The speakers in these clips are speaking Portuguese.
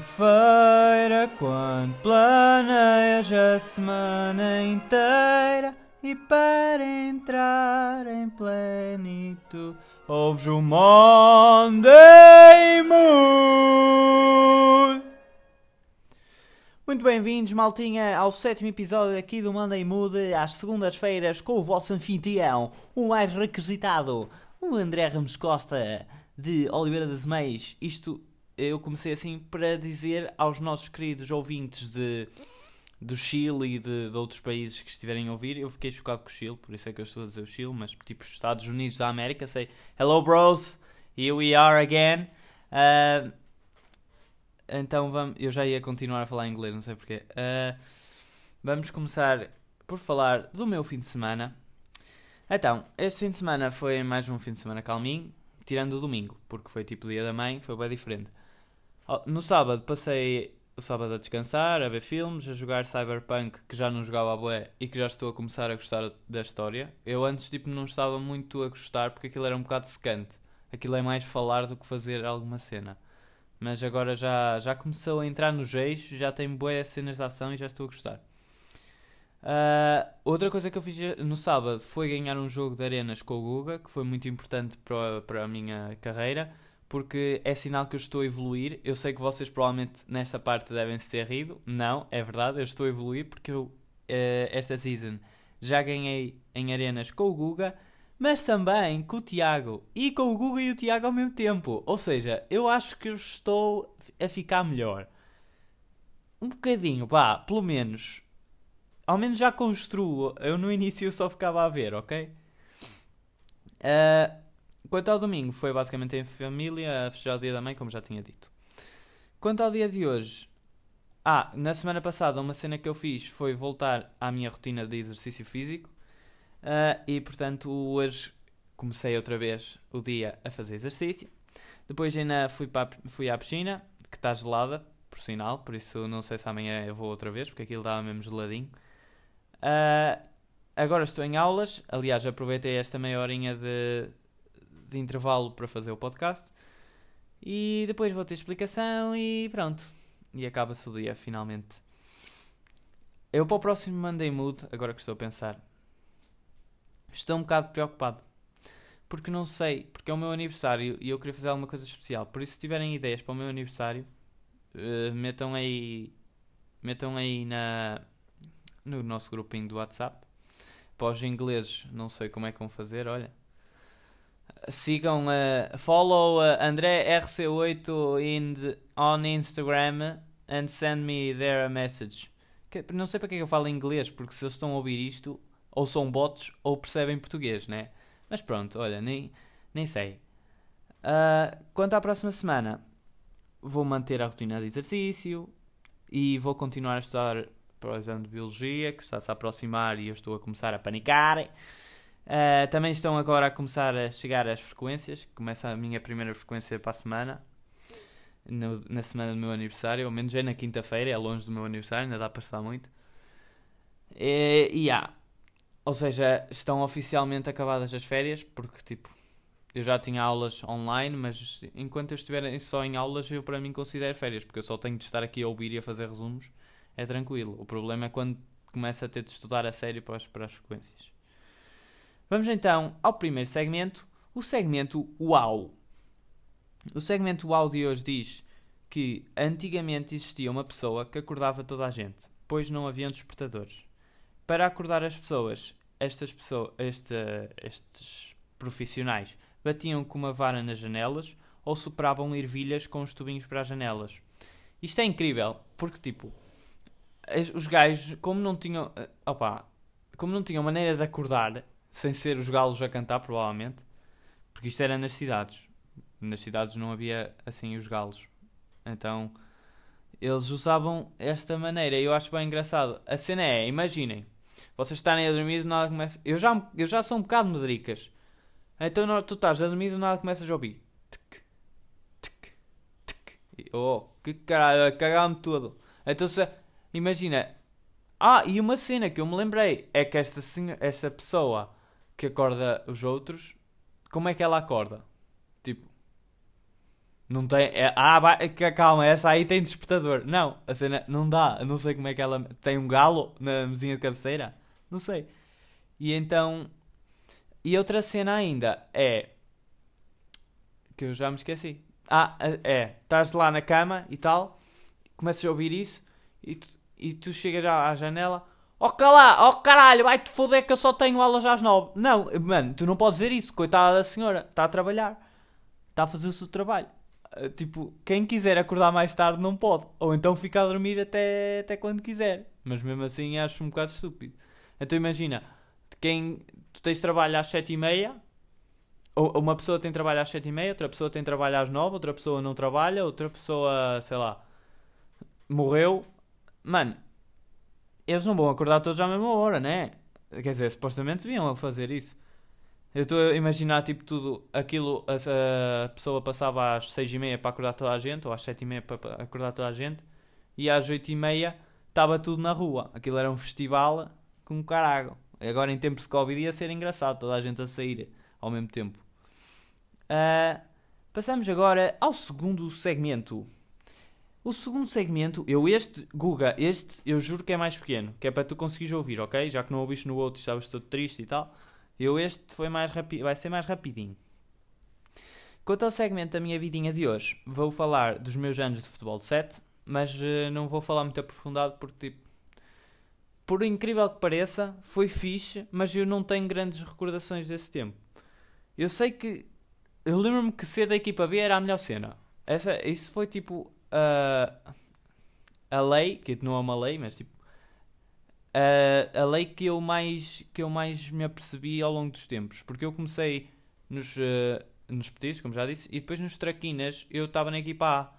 segunda-feira, quando planeias a semana inteira e para entrar em plenitude, ouves o Monday Mood. Muito bem-vindos, maltinha, ao sétimo episódio aqui do Monday Mood, às segundas-feiras, com o vosso anfitrião, o mais requisitado, o André Ramos Costa, de Oliveira das Meias. Isto eu comecei assim para dizer aos nossos queridos ouvintes de, do Chile e de, de outros países que estiverem a ouvir. Eu fiquei chocado com o Chile, por isso é que eu estou a dizer o Chile, mas tipo os Estados Unidos da América, sei Hello bros, here we are again. Uh, então vamos, eu já ia continuar a falar inglês, não sei porquê. Uh, vamos começar por falar do meu fim de semana. Então, este fim de semana foi mais um fim de semana calminho, tirando o domingo, porque foi tipo dia da mãe, foi bem diferente. No sábado passei o sábado a descansar, a ver filmes, a jogar Cyberpunk, que já não jogava a bué e que já estou a começar a gostar da história. Eu antes tipo não estava muito a gostar porque aquilo era um bocado secante. Aquilo é mais falar do que fazer alguma cena. Mas agora já, já começou a entrar nos eixos, já tem boas cenas de ação e já estou a gostar. Uh, outra coisa que eu fiz no sábado foi ganhar um jogo de arenas com o Guga, que foi muito importante para, para a minha carreira, porque é sinal que eu estou a evoluir. Eu sei que vocês provavelmente nesta parte devem se ter rido. Não, é verdade, eu estou a evoluir porque eu, uh, esta season já ganhei em arenas com o Guga, mas também com o Tiago. E com o Guga e o Tiago ao mesmo tempo. Ou seja, eu acho que eu estou a ficar melhor. Um bocadinho, pá, pelo menos ao menos já construo. Eu no início só ficava a ver, ok? Uh, quanto ao domingo, foi basicamente em família, a festejar o dia da mãe, como já tinha dito. Quanto ao dia de hoje, ah, na semana passada, uma cena que eu fiz foi voltar à minha rotina de exercício físico. Uh, e portanto, hoje comecei outra vez o dia a fazer exercício. Depois ainda fui, para, fui à piscina, que está gelada, por sinal, por isso não sei se amanhã eu vou outra vez, porque aquilo estava mesmo geladinho. Uh, agora estou em aulas. Aliás, aproveitei esta meia horinha de, de intervalo para fazer o podcast. E depois vou ter explicação e pronto. E acaba-se o dia, finalmente. Eu para o próximo Monday Mood, agora que estou a pensar, estou um bocado preocupado. Porque não sei, porque é o meu aniversário e eu queria fazer alguma coisa especial. Por isso, se tiverem ideias para o meu aniversário, uh, metam aí. Metam aí na, no nosso grupinho do WhatsApp. Para os ingleses, não sei como é que vão fazer, olha. Sigam, follow uh, André RC8 in the, on Instagram and send me there a message. Que, não sei para é que eu falo inglês, porque se eles estão a ouvir isto, ou são bots ou percebem português, né? Mas pronto, olha, nem, nem sei. Uh, quanto à próxima semana, vou manter a rotina de exercício e vou continuar a estudar para o exame de Biologia, que está-se a aproximar e eu estou a começar a panicar. Uh, também estão agora a começar a chegar as frequências, começa a minha primeira frequência para a semana, no, na semana do meu aniversário, ao menos é na quinta-feira, é longe do meu aniversário, ainda dá para estar muito. E, e há. Ou seja, estão oficialmente acabadas as férias, porque tipo, eu já tinha aulas online, mas enquanto eu estiver só em aulas, eu para mim considero férias, porque eu só tenho de estar aqui a ouvir e a fazer resumos é tranquilo. O problema é quando começa a ter de estudar a sério para as, para as frequências. Vamos então ao primeiro segmento, o segmento UAU. O segmento UAU de hoje diz que antigamente existia uma pessoa que acordava toda a gente, pois não haviam despertadores. Para acordar as pessoas, estas pessoas, esta, estes profissionais batiam com uma vara nas janelas ou sopravam ervilhas com os tubinhos para as janelas. Isto é incrível, porque tipo, os gajos, como não tinham. Eh, opa, como não tinham maneira de acordar sem ser os galos a cantar, provavelmente, porque isto era nas cidades. Nas cidades não havia assim os galos. Então eles usavam esta maneira e eu acho bem engraçado. A cena é, imaginem, vocês estarem a dormir e nada começa. Eu já, eu já sou um bocado medricas. Então tu estás a dormir e nada começas a ouvir. Tic, tic, tic. Oh, que caralho, cagar-me todo. Então se Imagina. Ah, e uma cena que eu me lembrei é que esta, esta pessoa que acorda os outros, como é que ela acorda? Tipo, Não tem. É, ah, vai, calma, essa aí tem despertador. Não, a cena não dá. Não sei como é que ela. Tem um galo na mesinha de cabeceira? Não sei. E então. E outra cena ainda é. Que eu já me esqueci. Ah, é. Estás lá na cama e tal. Começas a ouvir isso. E tu, e tu chegas à, à janela. Oh, cala, oh caralho, vai-te foder que eu só tenho aulas às nove. Não, mano, tu não podes dizer isso. Coitada da senhora. Está a trabalhar. Está a fazer o seu trabalho. Uh, tipo, quem quiser acordar mais tarde não pode. Ou então fica a dormir até, até quando quiser. Mas mesmo assim acho um bocado estúpido. Então imagina, quem tu tens trabalho às sete e meia, ou uma pessoa tem trabalho às sete e meia, outra pessoa tem trabalho às nove, outra pessoa não trabalha, outra pessoa, sei lá, morreu. Mano, eles não vão acordar todos à mesma hora, né? Quer dizer, supostamente deviam fazer isso. Eu estou a imaginar, tipo, tudo aquilo, a, a pessoa passava às seis e meia para acordar toda a gente, ou às sete e meia para acordar toda a gente, e às oito e meia estava tudo na rua. Aquilo era um festival com caralho. Agora em tempos de Covid ia ser engraçado, toda a gente a sair ao mesmo tempo. Uh, passamos agora ao segundo segmento. O segundo segmento, eu este, Guga, este eu juro que é mais pequeno, que é para tu conseguires ouvir, ok? Já que não ouviste no outro, estavas todo triste e tal. Eu este foi mais rápido, vai ser mais rapidinho. Quanto ao segmento da minha vidinha de hoje, vou falar dos meus anos de futebol de 7, mas uh, não vou falar muito aprofundado porque tipo, por incrível que pareça, foi fixe, mas eu não tenho grandes recordações desse tempo. Eu sei que eu lembro-me que ser da equipa B era a melhor cena. Essa, isso foi tipo uh, a lei, que não é uma lei, mas tipo uh, a lei que eu mais que eu mais me apercebi ao longo dos tempos, porque eu comecei nos uh, nos petis, como já disse, e depois nos traquinas eu estava na equipa A,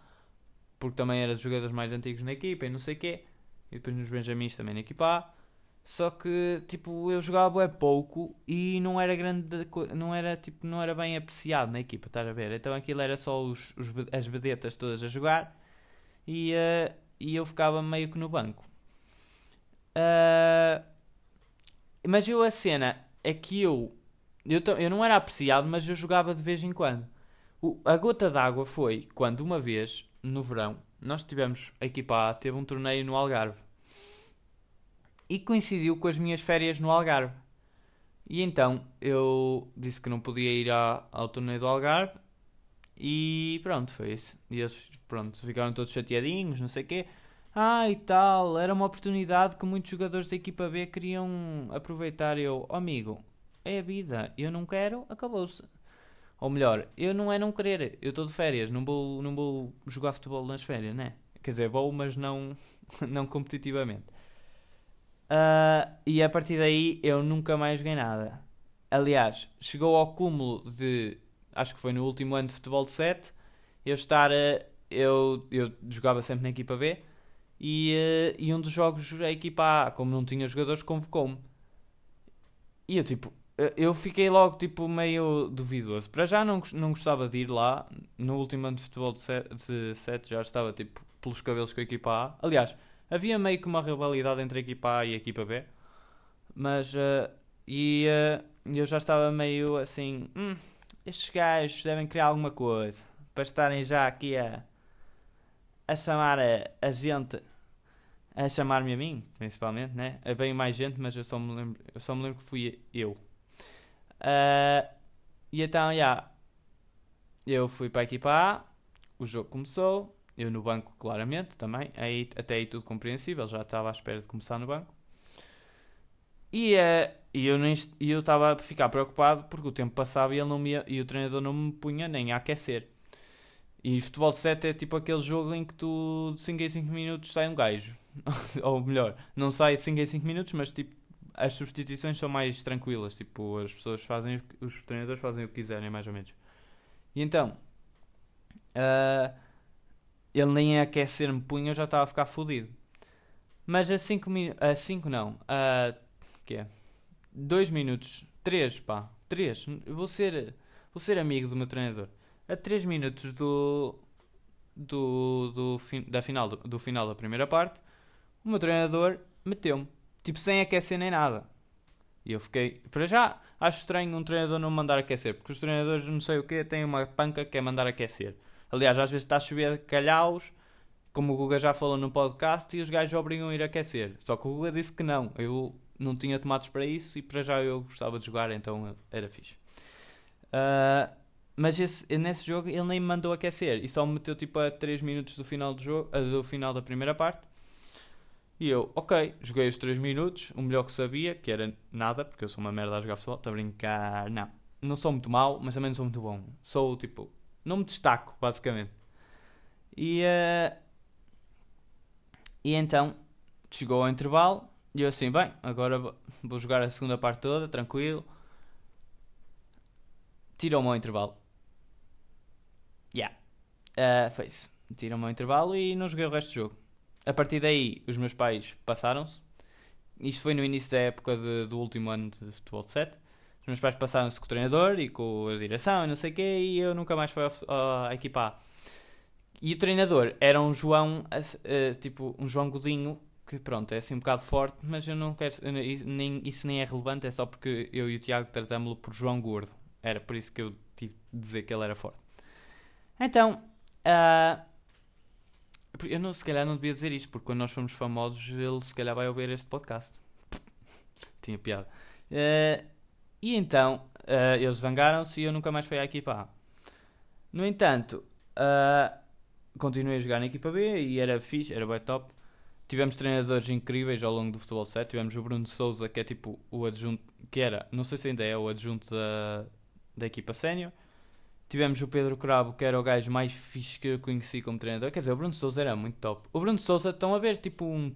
porque também era dos jogadores mais antigos na equipa e não sei o quê, e depois nos benjamins também na equipa A. Só que, tipo, eu jogava é pouco e não era grande, não era, tipo, não era bem apreciado na equipa, estás a ver? Então aquilo era só os, os as vedetas todas a jogar e, uh, e eu ficava meio que no banco. Uh, mas eu a cena é que eu, eu, eu não era apreciado, mas eu jogava de vez em quando. O, a gota d'água foi quando uma vez, no verão, nós tivemos, a equipa A teve um torneio no Algarve. E coincidiu com as minhas férias no Algarve. E então eu disse que não podia ir à, ao torneio do Algarve e pronto, foi isso. E eles, pronto, ficaram todos chateadinhos, não sei o quê. Ah, e tal, era uma oportunidade que muitos jogadores da equipa B queriam aproveitar. Eu, oh, amigo, é a vida, eu não quero, acabou-se. Ou melhor, eu não é não querer, eu estou de férias, não vou, não vou jogar futebol nas férias, né? Quer dizer, vou, mas não, não competitivamente. Uh, e a partir daí eu nunca mais joguei nada. Aliás, chegou ao cúmulo de acho que foi no último ano de futebol de 7, eu estar a, eu, eu jogava sempre na equipa B e, uh, e um dos jogos a equipa A, como não tinha jogadores, convocou-me. E eu tipo, eu fiquei logo tipo meio duvidoso. Para já não, não gostava de ir lá. No último ano de futebol de 7 já estava tipo pelos cabelos com a equipa A. Aliás, havia meio que uma rivalidade entre a equipa A e a equipa B. Mas uh, e uh, eu já estava meio assim, hum, estes gajos devem criar alguma coisa para estarem já aqui a, a chamar a, a gente, a chamar-me a mim, principalmente, né? É bem mais gente, mas eu só me lembro, eu só me lembro que fui eu. Uh, e então, já, yeah, eu fui para a equipa A, o jogo começou, eu no banco, claramente, também, aí, até aí tudo compreensível, já estava à espera de começar no banco. E, uh, e eu estava a ficar preocupado porque o tempo passava e, ele não me ia, e o treinador não me punha nem a aquecer. E futebol de 7 é tipo aquele jogo em que tu de 5 em 5 minutos sai um gajo. Ou melhor, não sai 5 em 5 minutos, mas tipo as substituições são mais tranquilas. Tipo, as pessoas fazem, os treinadores fazem o que quiserem, mais ou menos. E então, uh, ele nem a aquecer me punha, eu já estava a ficar fodido. Mas a 5 minutos, a 5 não, a que é 2 minutos, 3 pá, 3, vou ser, vou ser amigo do meu treinador. A 3 minutos do, do, do, da final, do, do final da primeira parte, o meu treinador meteu-me, tipo sem aquecer nem nada. E eu fiquei, para já, acho estranho um treinador não mandar aquecer, porque os treinadores, não sei o que, têm uma panca que é mandar aquecer. Aliás, às vezes está a chover calhaus, como o Guga já falou no podcast, e os gajos obrigam a ir aquecer. Só que o Guga disse que não. Eu não tinha tomates para isso e para já eu gostava de jogar, então era fixe. Uh, mas esse, nesse jogo ele nem me mandou aquecer e só me meteu tipo a 3 minutos do final do jogo, do final da primeira parte. E eu, ok, joguei os 3 minutos, o melhor que sabia, que era nada, porque eu sou uma merda a jogar futebol, estou a brincar, não. Não sou muito mau, mas também não sou muito bom. Sou tipo, não me destaco, basicamente. E, uh, e então, chegou ao intervalo, e eu assim, bem, agora vou jogar a segunda parte toda, tranquilo. Tirou-me ao intervalo. Yeah. Uh, foi isso. Tirou-me ao intervalo e não joguei o resto do jogo. A partir daí, os meus pais passaram-se. Isto foi no início da época de, do último ano de futebol de 7. Os meus pais passaram-se com o treinador e com a direção e não sei o quê, e eu nunca mais fui à equipa A. E o treinador era um João, uh, tipo, um João Godinho, que pronto, é assim um bocado forte, mas eu não quero, nem, isso nem é relevante, é só porque eu e o Tiago tratámos-lo por João Gordo. Era por isso que eu tive de dizer que ele era forte. Então, uh, eu não, se calhar não devia dizer isto, porque quando nós formos famosos, ele se calhar vai ouvir este podcast. Tinha piada. Uh, e então, uh, eles zangaram-se e eu nunca mais fui à equipa A. No entanto, continuei a jogar na equipa B e era fixe, era bem top. Tivemos treinadores incríveis ao longo do futebol 7. Tivemos o Bruno Souza, que é tipo o adjunto, que era, não sei se ainda é, o adjunto da, da equipa sénior. Tivemos o Pedro Cravo, que era o gajo mais fixe que eu conheci como treinador. Quer dizer, o Bruno Souza era muito top. O Bruno Souza, estão a ver, tipo um,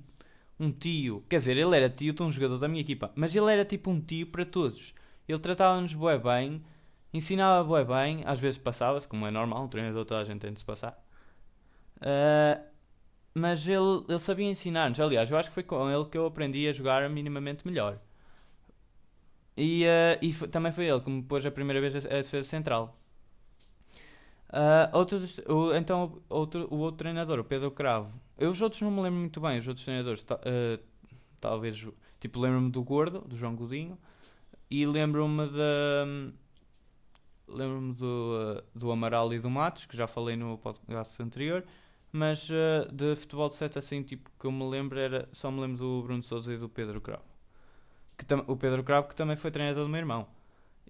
um tio. Quer dizer, ele era tio de um jogador da minha equipa. Mas ele era tipo um tio para todos. Ele tratava-nos bué bem, ensinava bué bem. Às vezes passava-se, como é normal, um treinador toda a gente tem de se passar. Uh, mas ele, ele sabia ensinar-nos. Aliás, eu acho que foi com ele que eu aprendi a jogar minimamente melhor. E, uh, e também foi ele que me pôs a primeira vez a, a defesa central. Uh, o, então, outro, o outro treinador, o Pedro Cravo. Eu os outros não me lembro muito bem, os outros treinadores. Uh, talvez, tipo, lembro-me do Gordo, do João Godinho. E lembro-me da. Lembro-me do, do Amaral e do Matos, que já falei no podcast anterior. Mas uh, de futebol de 7 assim, tipo, que eu me lembro era. Só me lembro do Bruno Souza e do Pedro Cravo. Que o Pedro Cravo que também foi treinador do meu irmão.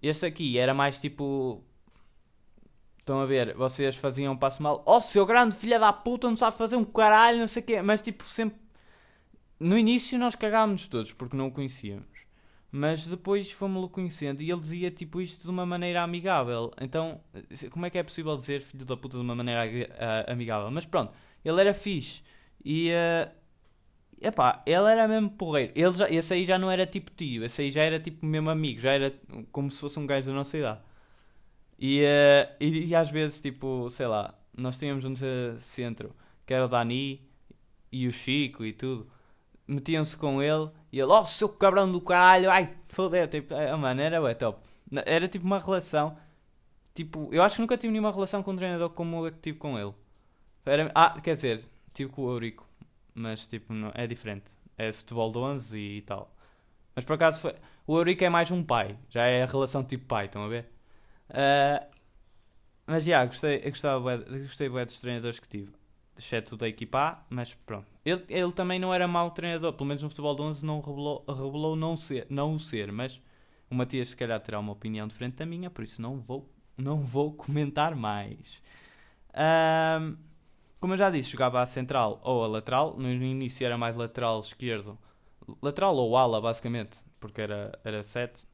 Este aqui era mais tipo. Estão a ver, vocês faziam um passo mal. Oh, seu grande filha da puta, não sabe fazer um caralho, não sei o quê. Mas tipo, sempre. No início nós cagámos todos porque não o conhecíamos. Mas depois fomos-lo conhecendo e ele dizia tipo isto de uma maneira amigável. Então, como é que é possível dizer filho da puta de uma maneira uh, amigável? Mas pronto, ele era fixe. E. Uh, epá, ele era mesmo porreiro. Ele já, esse aí já não era tipo tio, esse aí já era tipo mesmo amigo, já era como se fosse um gajo da nossa idade. E, uh, e, e, às vezes, tipo, sei lá, nós tínhamos um centro que era o Dani e o Chico e tudo metiam-se com ele e ele, oh, seu cabrão do caralho, ai, fodeu, tipo, é, mano, era bem top. Era tipo uma relação, tipo, eu acho que nunca tive nenhuma relação com um treinador como eu tive com ele. Era, ah, quer dizer, tive com o Eurico, mas tipo, não, é diferente. É futebol de 11 e, e tal. Mas por acaso foi, o Eurico é mais um pai, já é a relação tipo pai, estão a ver? Uh, mas já, yeah, gostei, eu gostei bem dos treinadores que tive exceto da equipa A, mas pronto. Ele, ele também não era mau treinador, pelo menos no futebol de 11 não revelou, revelou não, ser, não o ser, mas o Matias se calhar terá uma opinião diferente da minha, por isso não vou, não vou comentar mais. Um, como eu já disse, jogava a central ou a lateral, no início era mais lateral esquerdo, lateral ou ala basicamente, porque era, era 7.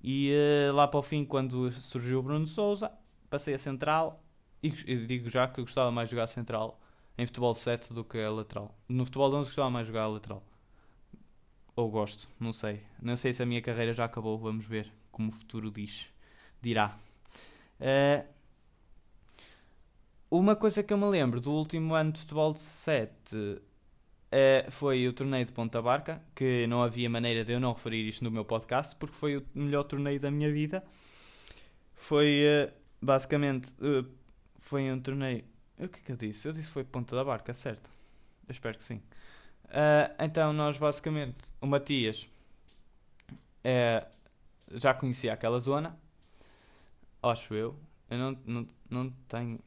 E uh, lá para o fim, quando surgiu o Bruno Souza, passei a central e, digo já que eu gostava mais de jogar central em futebol 7 do que a lateral. No futebol 11 gostava mais de jogar a lateral. Ou gosto, não sei. Não sei se a minha carreira já acabou, vamos ver como o futuro diz. Dirá. Uh, uma coisa que eu me lembro do último ano de futebol de 7 uh, eh, foi o torneio de Ponta Barca, que não havia maneira de eu não referir isto no meu podcast, porque foi o melhor torneio da minha vida. Foi uh, basicamente foi um torneio o que é que eu disse? Eu disse foi Ponta da Barca, certo? Eu espero que sim. Uh, então, nós basicamente, o Matias é, já conhecia aquela zona, acho eu. Eu não, não, não tenho.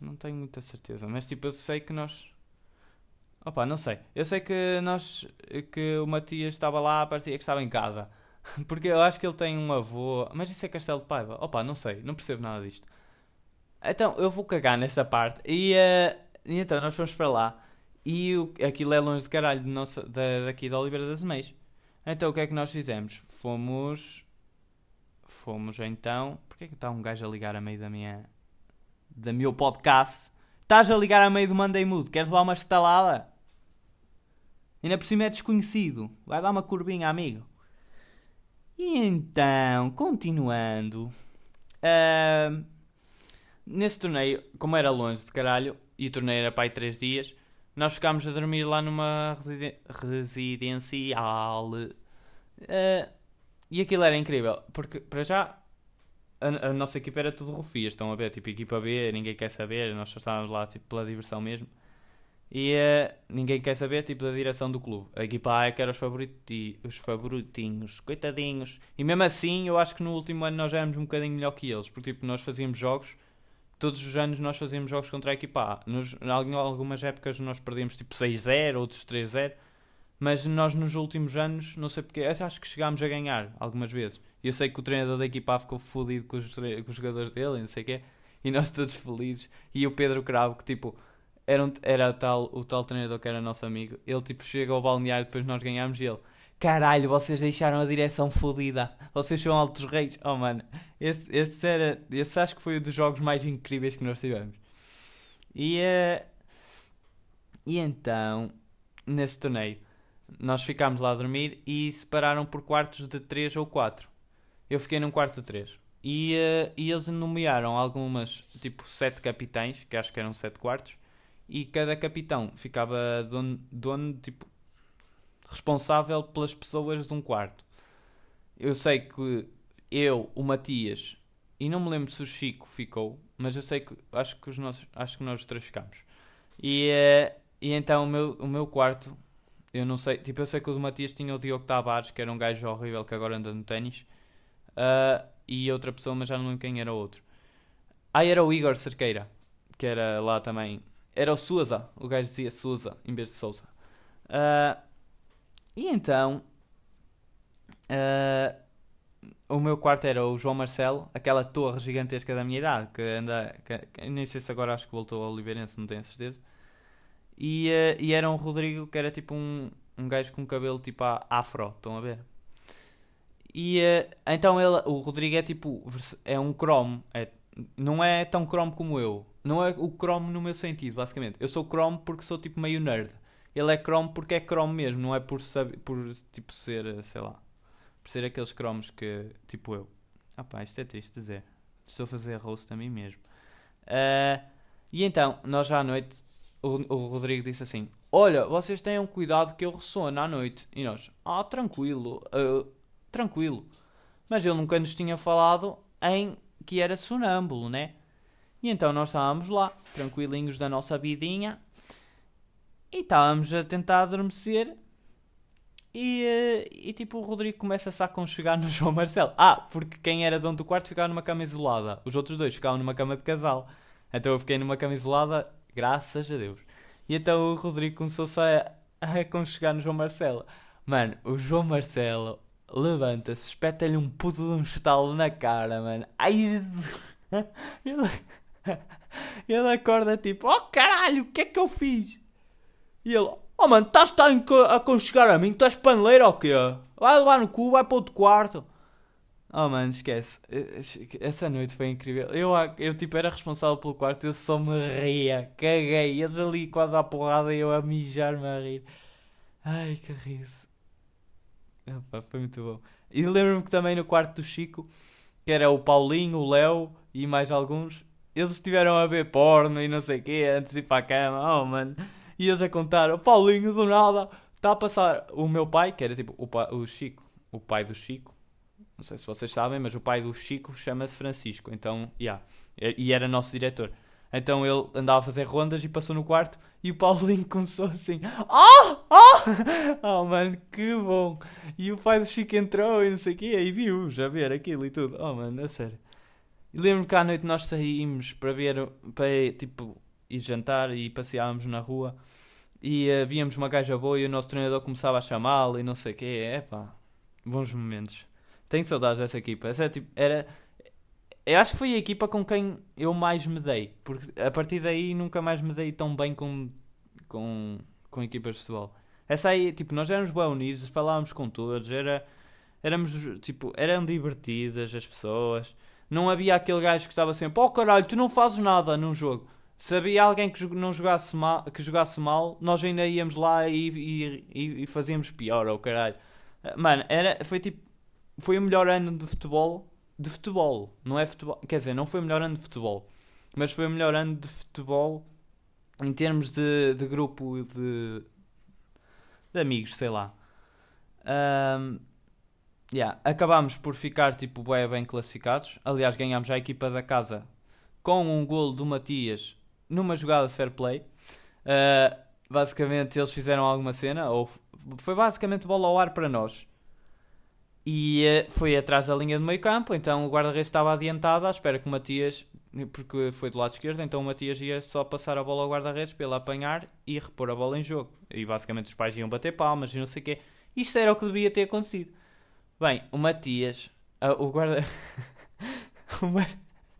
Não tenho muita certeza. Mas tipo, eu sei que nós. Opa, não sei. Eu sei que nós. que o Matias estava lá, parecia que estava em casa. Porque eu acho que ele tem um avô. Mas isso é Castelo de Paiva. Opa, não sei. Não percebo nada disto. Então, eu vou cagar nessa parte. E, uh, e então, nós fomos para lá. E o, aquilo é longe de caralho de nossa, daqui da Oliveira das Meias. Então, o que é que nós fizemos? Fomos. Fomos então. Porquê que está um gajo a ligar a meio da minha. da meu podcast? Estás a ligar a meio do Monday Mood? Queres levar uma estalada? Ainda por cima é desconhecido. Vai dar uma curvinha, amigo. E então, continuando. Uh, nesse torneio, como era longe de caralho, e o torneio era aí 3 dias, nós ficámos a dormir lá numa residen residencial. Uh, e aquilo era incrível, porque para já a, a, nossa equipa era tudo rufias, estão a ver? Tipo, equipa B, ninguém quer saber, nós só estávamos lá tipo, pela diversão mesmo. E uh, ninguém quer saber, tipo, da direção do clube. A equipa A é que era os, os favoritinhos, coitadinhos. E mesmo assim, eu acho que no último ano nós éramos um bocadinho melhor que eles, porque tipo, nós fazíamos jogos, todos os anos nós fazíamos jogos contra a equipa A. Nos, em algumas épocas nós perdíamos tipo 6-0, outros 3-0. Mas nós nos últimos anos, não sei porque, acho que chegámos a ganhar algumas vezes. Eu sei que o treinador da equipa A ficou fodido com com os jogadores dele, não sei o quê. E nós todos felizes. E o Pedro Cravo, que tipo era, um, era tal, o tal treinador que era nosso amigo. Ele tipo chega ao balneário depois nós ganhámos e ele. Caralho, vocês deixaram a direção fodida. Vocês são altos reis. Oh mano, esse, esse era. Esse acho que foi um dos jogos mais incríveis que nós tivemos. E, uh, e então, nesse torneio, nós ficámos lá a dormir e separaram por quartos de 3 ou 4. Eu fiquei num quarto de 3. E, uh, e eles nomearam algumas, tipo, 7 capitães, que acho que eram 7 quartos e cada capitão ficava dono, dono tipo, responsável pelas pessoas um quarto. Eu sei que eu, o Matias, e não me lembro se o Chico ficou, mas eu sei que acho que, os nossos, acho que nós três ficamos. E, uh, e então o meu, o meu quarto, eu não sei, tipo, eu sei que o do Matias tinha o Diogo Tavares, que era um gajo horrível que agora anda no ténis, uh, e outra pessoa, mas já não lembro quem era outro. Ah, era o Igor Cerqueira, que era lá também era o Sousa. O gajo dizia Sousa em vez de Sousa. Uh, e então. Uh, o meu quarto era o João Marcelo, aquela torre gigantesca da minha idade, que anda. Que, nem sei se agora acho que voltou ao Oliveirense, não tenho certeza. E, uh, e era um Rodrigo que era tipo um, um gajo com cabelo tipo afro, estão a ver? E uh, então ele, o Rodrigo é tipo. É um cromo, é, não é tão cromo como eu. Não é o Chrome no meu sentido, basicamente. Eu sou Chrome porque sou tipo meio nerd. Ele é Chrome porque é Chrome mesmo, não é por, por tipo ser, sei lá, por ser aqueles cromos que, tipo eu. Ah pá, isto é triste dizer. Estou a fazer roast a mim mesmo. Uh, e então, nós já à noite, o, o Rodrigo disse assim: Olha, vocês tenham cuidado que eu ressono à noite. E nós, ah, tranquilo, uh, tranquilo. Mas ele nunca nos tinha falado em que era sonâmbulo, né? E então nós estávamos lá, tranquilinhos da nossa vidinha, e estávamos a tentar adormecer. E, eh, e tipo, o Rodrigo começa-se a aconchegar no João Marcelo. Ah, porque quem era dono do quarto ficava numa cama isolada. Os outros dois ficavam numa cama de casal. Então eu fiquei numa cama isolada, graças a Deus. E então o Rodrigo começou-se a, a aconchegar no João Marcelo. Mano, o João Marcelo levanta-se, espeta-lhe um puto de um estalo na cara, mano. Ai. Ele... ele acorda tipo, oh caralho, o que é que eu fiz? E ele, oh mano, estás-te a aconchegar a mim? Estás paneleiro ou quê? Vai levar no cu, vai para outro quarto. Oh mano, esquece. Essa noite foi incrível. Eu, eu tipo era responsável pelo quarto, eu só me ria, caguei. Eles ali quase à porrada e eu a mijar-me a rir. Ai, que riso. Foi muito bom. E lembro-me que também no quarto do Chico, que era o Paulinho, o Léo e mais alguns, eles estiveram a ver porno e não sei o quê antes de ir para a cama, oh mano. E eles a contar, o Paulinho do nada está a passar. O meu pai, que era tipo o, o Chico, o pai do Chico, não sei se vocês sabem, mas o pai do Chico chama-se Francisco, então, yeah, e era nosso diretor. Então ele andava a fazer rondas e passou no quarto e o Paulinho começou assim: Oh! Oh! Oh, mano, que bom! E o pai do Chico entrou e não sei o quê e viu já ver aquilo e tudo. Oh, mano, a sério. E lembro que à noite nós saímos para ver, para tipo, ir jantar e passeávamos na rua. E uh, víamos uma gaja boa e o nosso treinador começava a chamá-la e não sei o quê. É pá, bons momentos. Tenho saudades dessa equipa. Essa é, tipo, era. Eu acho que foi a equipa com quem eu mais me dei. Porque a partir daí nunca mais me dei tão bem com, com, com equipas de futebol. Essa aí, tipo, nós éramos bem unidos, falávamos com todos, era, éramos, tipo, eram divertidas as pessoas. Não havia aquele gajo que estava sempre, oh caralho, tu não fazes nada num jogo. Se havia alguém que não jogasse mal, que jogasse mal nós ainda íamos lá e, e, e, fazíamos pior, oh caralho. Mano, era, foi tipo, foi o melhor ano de futebol, de futebol, não é futebol, quer dizer, não foi o melhor ano de futebol, mas foi o melhor ano de futebol em termos de, de grupo de, de amigos, sei lá. Um, yeah. Acabámos por ficar tipo bem classificados. Aliás, ganhámos a equipa da casa com um golo do Matias numa jogada de fair play. Uh, basicamente, eles fizeram alguma cena, ou foi basicamente bola ao ar para nós. E uh, foi atrás da linha de meio campo, então o guarda-redes estava adiantado à espera que o Matias porque foi do lado esquerdo, então o Matias ia só passar a bola ao guarda-redes para ele apanhar e repor a bola em jogo. E basicamente os pais iam bater palmas e não sei o quê. Isto era o que devia ter acontecido. Bem, o Matias, o guarda. o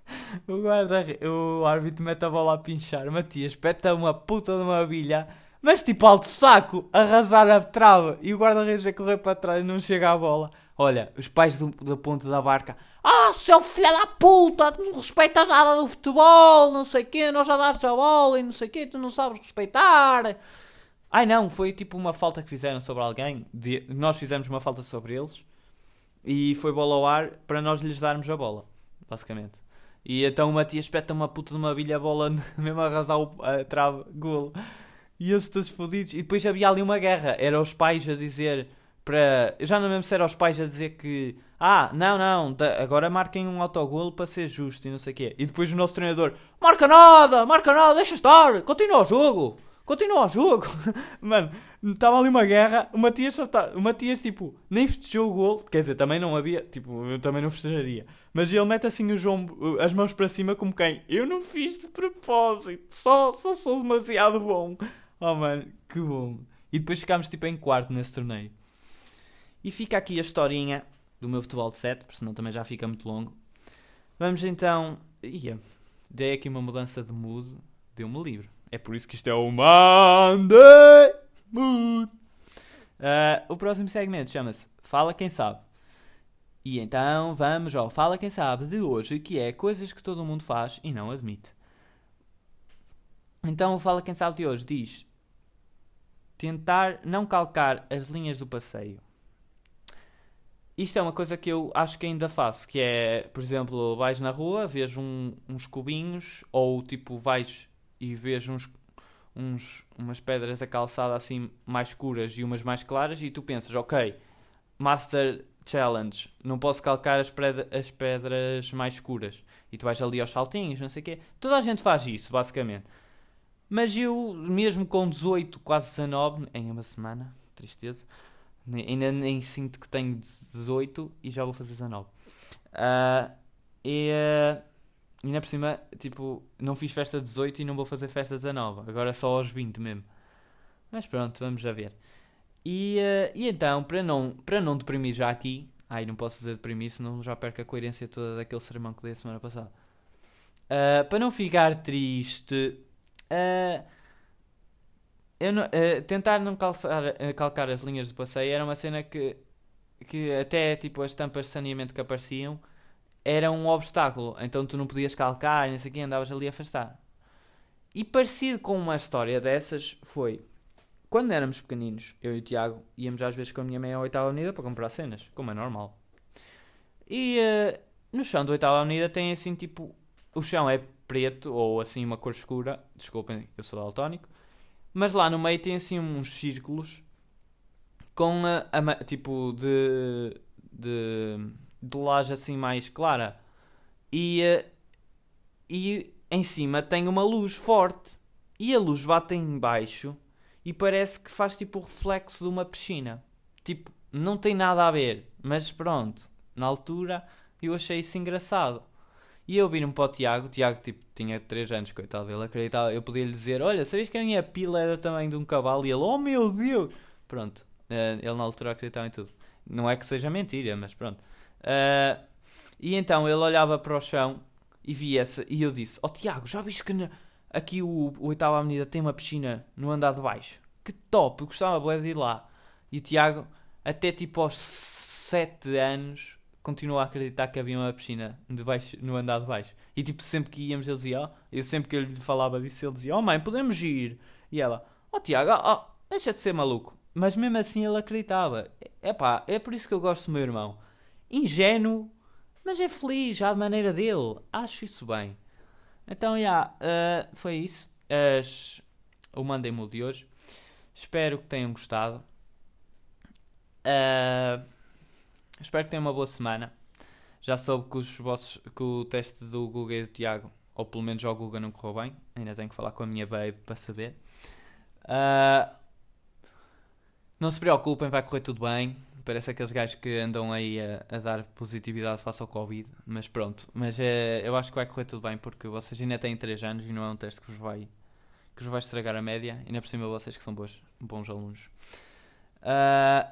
guarda. O árbitro mete a bola a pinchar. O Matias peta uma puta de uma bilha, mas tipo alto saco, arrasar a trava e o guarda-redes a correr para trás e não chega à bola. Olha, os pais do, da ponta da barca. Ah, seu filho da puta, não respeitas nada do futebol, não sei o quê, nós já daste a bola e não sei o quê, tu não sabes respeitar. Ai não, foi tipo uma falta que fizeram sobre alguém. De, nós fizemos uma falta sobre eles e foi bola ao ar para nós lhes darmos a bola, basicamente. E então o Matias espeta uma puta de uma bilha bola, mesmo a arrasar o a trave, golo. E eles todos fodidos. E depois havia ali uma guerra. Era os pais a dizer para. Já não lembro se era os pais a dizer que. Ah, não, não, agora marquem um autogolo para ser justo e não sei o quê. E depois o nosso treinador: Marca nada, marca nada, deixa estar, continua o jogo, continua o jogo. Mano, estava ali uma guerra. O Matias só está. O Matias, tipo, nem festejou o golo. Quer dizer, também não havia. Tipo, eu também não festejaria. Mas ele mete assim o João, as mãos para cima, como quem? Eu não fiz de propósito, só, só sou demasiado bom. Oh, mano, que bom. E depois ficámos, tipo, em quarto nesse torneio. E fica aqui a historinha do meu futebol de 7, porque senão também já fica muito longo. Vamos então. Ia, dei aqui uma mudança de mood, deu-me livre. É por isso que isto é o Monday Mood. Uh, o próximo segmento chama-se Fala Quem Sabe. E então vamos ao Fala Quem Sabe de hoje, que é coisas que todo mundo faz e não admite. Então o Fala Quem Sabe de hoje diz tentar não calcar as linhas do passeio. Isto é uma coisa que eu acho que ainda faço, que é, por exemplo, vais na rua, vês um, uns cubinhos, ou tipo vais e vês uns, uns, umas pedras a calçada assim mais escuras e umas mais claras, e tu pensas, ok, Master Challenge, não posso calcar as, as pedras mais escuras. E tu vais ali aos saltinhos, não sei o quê. Toda a gente faz isso, basicamente. Mas eu, mesmo com 18, quase 19, em uma semana, tristeza, Ainda nem sinto que tenho 18 e já vou fazer 19. Uh, e uh, ainda por cima, tipo, não fiz festa 18 e não vou fazer festa 19. Agora só aos 20 mesmo. Mas pronto, vamos já ver. E, uh, e então, para não, para não deprimir já aqui, ai não posso dizer deprimir, senão já perco a coerência toda daquele sermão que dei a semana passada. Uh, para não ficar triste, uh, não, tentar não calçar, calcar as linhas do passeio era uma cena que, que até tipo as tampas de saneamento que apareciam era um obstáculo. Então tu não podias calcar não sei o que, andavas ali a afastar. E parecido com uma história dessas foi quando éramos pequeninos, eu e o Tiago íamos às vezes com a minha meia à oitava avenida para comprar cenas, como é normal. E uh, no chão da oitava avenida tem assim tipo. O chão é preto ou assim uma cor escura. Desculpem, eu sou daltónico mas lá no meio tem assim uns círculos com a, a tipo de, de, de laje assim mais clara. E, eh, e em cima tem uma luz forte. E a luz bate em baixo e parece que faz tipo o reflexo de uma piscina. Tipo, não tem nada a ver, mas pronto, na altura eu achei isso engraçado. E eu viro-me para o Tiago, o Tiago tipo, tinha 3 anos, coitado dele, acreditava, eu podia lhe dizer, olha, sabias que a minha pila era também de um cavalo? E ele, oh meu Deus! Pronto, uh, ele na altura acreditava em tudo. Não é que seja mentira, mas pronto. Uh, e então ele olhava para o chão e via essa, e eu disse, oh Tiago, já viste que na, aqui o, o Oitava Avenida tem uma piscina no andar de baixo? Que top, eu gostava de ir lá. E o Tiago, até tipo aos 7 anos, continuou a acreditar que havia uma piscina de baixo, no andar de baixo. E tipo, sempre que íamos, ele dizia, oh, eu sempre que eu lhe falava disso, ele dizia, oh mãe, podemos ir. E ela, oh Tiago, oh, deixa de ser maluco. Mas mesmo assim ele acreditava. É pá, é por isso que eu gosto do meu irmão. Ingênuo, mas é feliz à maneira dele. Acho isso bem. Então, já, yeah, uh, foi isso. As, o Mandem Mood de hoje. Espero que tenham gostado. Uh, Espero que tenham uma boa semana. Já soube que, os vossos, que o teste do Guga e do Tiago, ou pelo menos ao Guga, não correu bem. Ainda tenho que falar com a minha baby para saber. Uh, não se preocupem, vai correr tudo bem. Parece aqueles gajos que andam aí a, a dar positividade face ao Covid. Mas pronto, mas é, eu acho que vai correr tudo bem porque vocês ainda têm 3 anos e não é um teste que vos vai, que vos vai estragar a média. E ainda por cima vocês que são bons, bons alunos. Uh,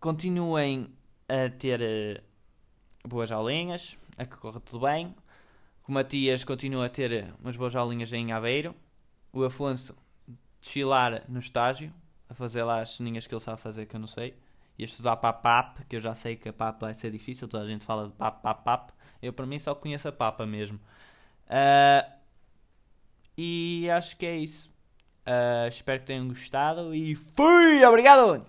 Continuem a ter uh, boas aulinhas, a que corra tudo bem. O Matias continua a ter umas boas aulinhas em Aveiro. O Afonso chilar no estágio, a fazer lá as ceninhas que ele sabe fazer que eu não sei. E estudar PAP, que eu já sei que a PAP vai ser difícil, toda a gente fala de PAP, PAP, PAP. Eu para mim só conheço a PAPA mesmo. Uh, e acho que é isso. Uh, espero que tenham gostado e fui! Obrigado!